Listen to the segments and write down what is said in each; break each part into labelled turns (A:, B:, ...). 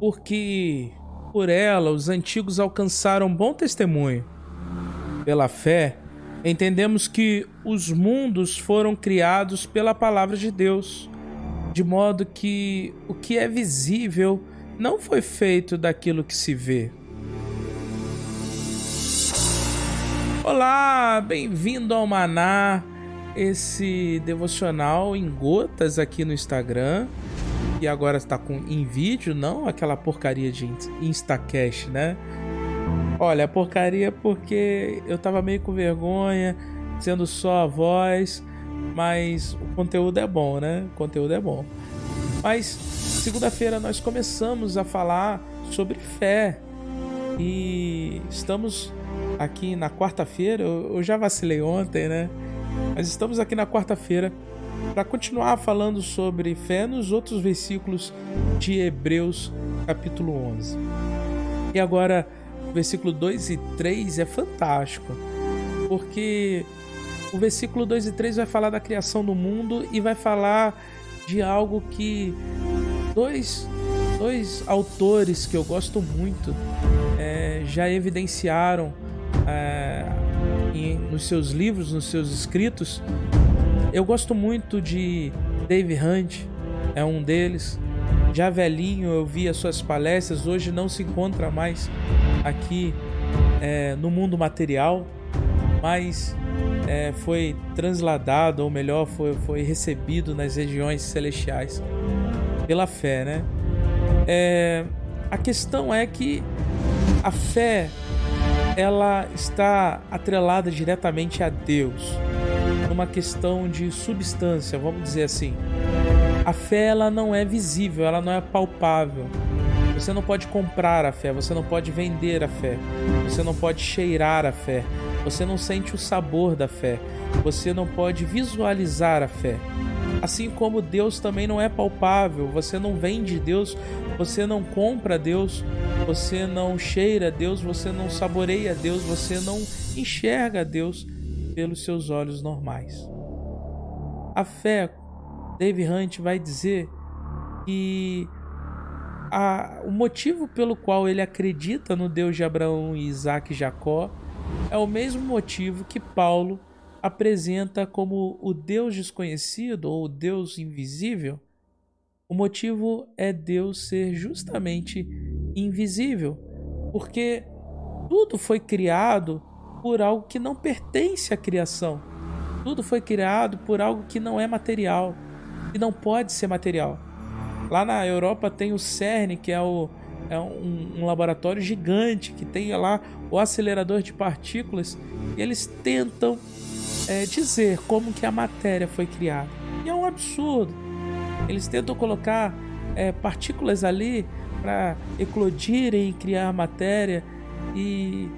A: porque por ela os antigos alcançaram bom testemunho. Pela fé, entendemos que os mundos foram criados pela palavra de Deus, de modo que o que é visível não foi feito daquilo que se vê. Olá, bem-vindo ao Maná, esse devocional em gotas aqui no Instagram. E agora está com em vídeo, não aquela porcaria de Instacash, né? Olha, porcaria porque eu tava meio com vergonha, sendo só a voz, mas o conteúdo é bom, né? O conteúdo é bom. Mas segunda-feira nós começamos a falar sobre fé. E estamos aqui na quarta-feira. Eu já vacilei ontem, né? Mas estamos aqui na quarta-feira para continuar falando sobre fé nos outros versículos de Hebreus, capítulo 11. E agora, versículo 2 e 3 é fantástico, porque o versículo 2 e 3 vai falar da criação do mundo e vai falar de algo que dois, dois autores que eu gosto muito é, já evidenciaram é, em, nos seus livros, nos seus escritos. Eu gosto muito de Dave Hunt, é um deles. Já velhinho, eu vi as suas palestras, hoje não se encontra mais aqui é, no mundo material, mas é, foi transladado, ou melhor, foi, foi recebido nas regiões celestiais pela fé, né? É, a questão é que a fé ela está atrelada diretamente a Deus, numa questão de substância, vamos dizer assim. A fé ela não é visível, ela não é palpável. Você não pode comprar a fé, você não pode vender a fé, você não pode cheirar a fé, você não sente o sabor da fé, você não pode visualizar a fé. Assim como Deus também não é palpável, você não vende Deus, você não compra Deus, você não cheira Deus, você não saboreia Deus, você não enxerga Deus pelos seus olhos normais. A fé, Dave Hunt vai dizer que a, o motivo pelo qual ele acredita no Deus de Abraão, Isaac e Jacó é o mesmo motivo que Paulo apresenta como o Deus desconhecido ou o Deus invisível, o motivo é Deus ser justamente invisível, porque tudo foi criado por algo que não pertence à criação. Tudo foi criado por algo que não é material, que não pode ser material. Lá na Europa tem o CERN, que é, o, é um, um laboratório gigante que tem lá o acelerador de partículas, e eles tentam é, dizer como que a matéria foi criada. E é um absurdo. Eles tentam colocar é, partículas ali para eclodirem e criar matéria e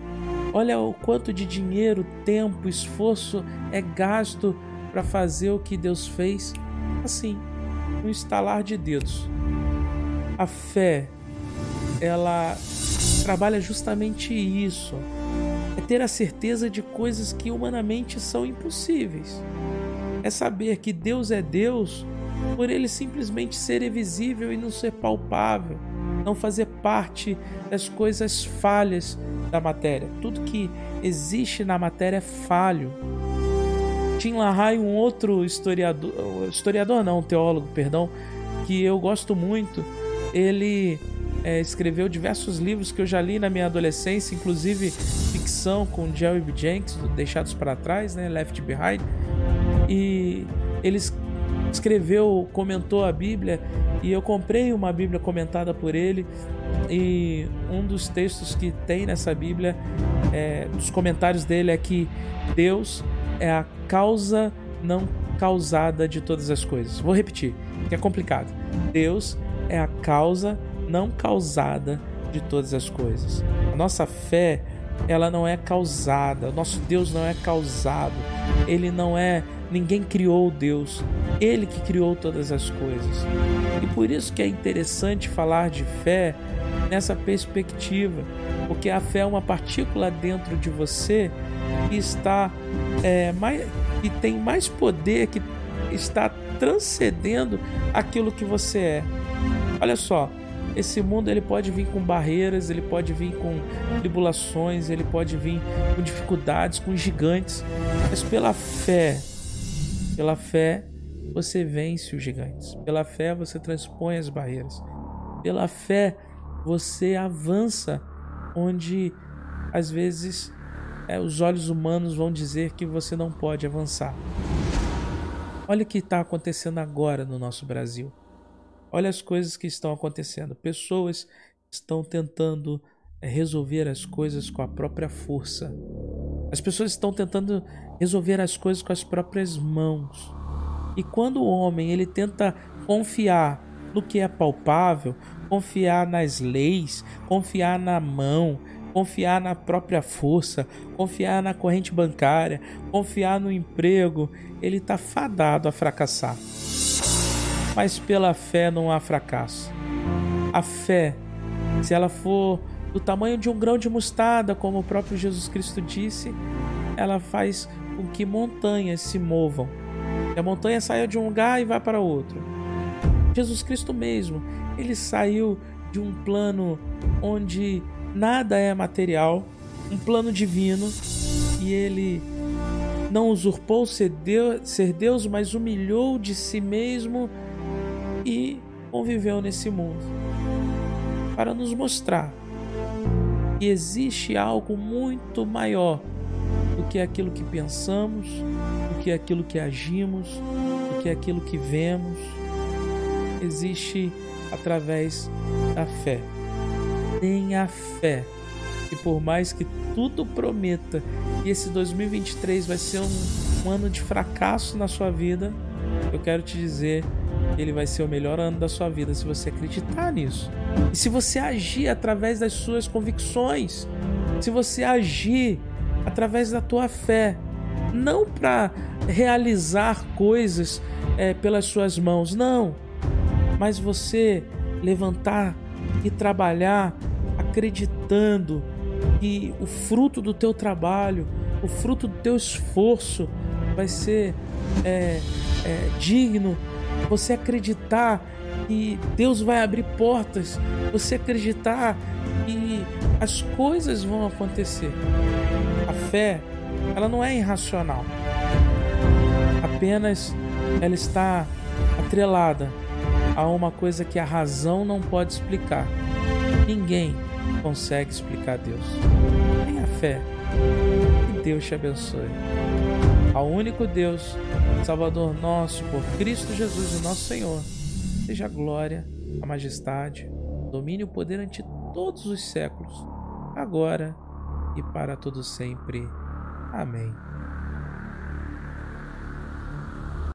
A: olha o quanto de dinheiro, tempo, esforço é gasto para fazer o que Deus fez assim, no estalar de dedos. A fé, ela trabalha justamente isso é ter a certeza de coisas que humanamente são impossíveis. É saber que Deus é Deus por ele simplesmente ser invisível e não ser palpável, não fazer parte das coisas falhas da matéria. Tudo que existe na matéria é falho. Tim LaHaye, um outro historiador, historiador não, teólogo, perdão, que eu gosto muito, ele é, escreveu diversos livros que eu já li na minha adolescência, inclusive ficção com Jerry B. Jenks, Deixados para Trás, né, Left Behind. E ele escreveu, comentou a Bíblia e eu comprei uma Bíblia comentada por ele. E um dos textos que tem nessa Bíblia, é, dos comentários dele, é que Deus é a causa não causada de todas as coisas. Vou repetir, que é complicado. Deus é a causa não causada de todas as coisas. A nossa fé, ela não é causada. O nosso Deus não é causado. Ele não é ninguém criou Deus. Ele que criou todas as coisas. E por isso que é interessante falar de fé nessa perspectiva, porque a fé é uma partícula dentro de você que está é, mais, que tem mais poder, que está transcendendo aquilo que você é. Olha só, esse mundo ele pode vir com barreiras, ele pode vir com tribulações, ele pode vir com dificuldades, com gigantes, mas pela fé, pela fé você vence os gigantes. Pela fé você transpõe as barreiras. Pela fé você avança onde às vezes é, os olhos humanos vão dizer que você não pode avançar. Olha o que está acontecendo agora no nosso Brasil. Olha as coisas que estão acontecendo. Pessoas estão tentando é, resolver as coisas com a própria força. As pessoas estão tentando resolver as coisas com as próprias mãos. E quando o homem ele tenta confiar no que é palpável, confiar nas leis, confiar na mão, confiar na própria força, confiar na corrente bancária, confiar no emprego, ele está fadado a fracassar. Mas pela fé não há fracasso. A fé, se ela for do tamanho de um grão de mostarda, como o próprio Jesus Cristo disse, ela faz com que montanhas se movam. Que a montanha saia de um lugar e vá para outro. Jesus Cristo mesmo, ele saiu de um plano onde nada é material, um plano divino, e ele não usurpou ser Deus, mas humilhou de si mesmo e conviveu nesse mundo para nos mostrar que existe algo muito maior do que aquilo que pensamos, do que aquilo que agimos, do que aquilo que vemos. Existe através da fé tenha fé. E por mais que tudo prometa que esse 2023 vai ser um, um ano de fracasso na sua vida, eu quero te dizer ele vai ser o melhor ano da sua vida se você acreditar nisso. E se você agir através das suas convicções, se você agir através da tua fé, não para realizar coisas é, pelas suas mãos, não, mas você levantar e trabalhar acreditando que o fruto do teu trabalho, o fruto do teu esforço vai ser é, é, digno. Você acreditar que Deus vai abrir portas, você acreditar que as coisas vão acontecer. A fé, ela não é irracional. Apenas ela está atrelada a uma coisa que a razão não pode explicar. Ninguém consegue explicar Deus. Tenha fé. Que Deus te abençoe. Ao único Deus, Salvador nosso, por Cristo Jesus, o nosso Senhor, seja a glória, a majestade, o domínio e o poder ante todos os séculos, agora e para todo sempre. Amém.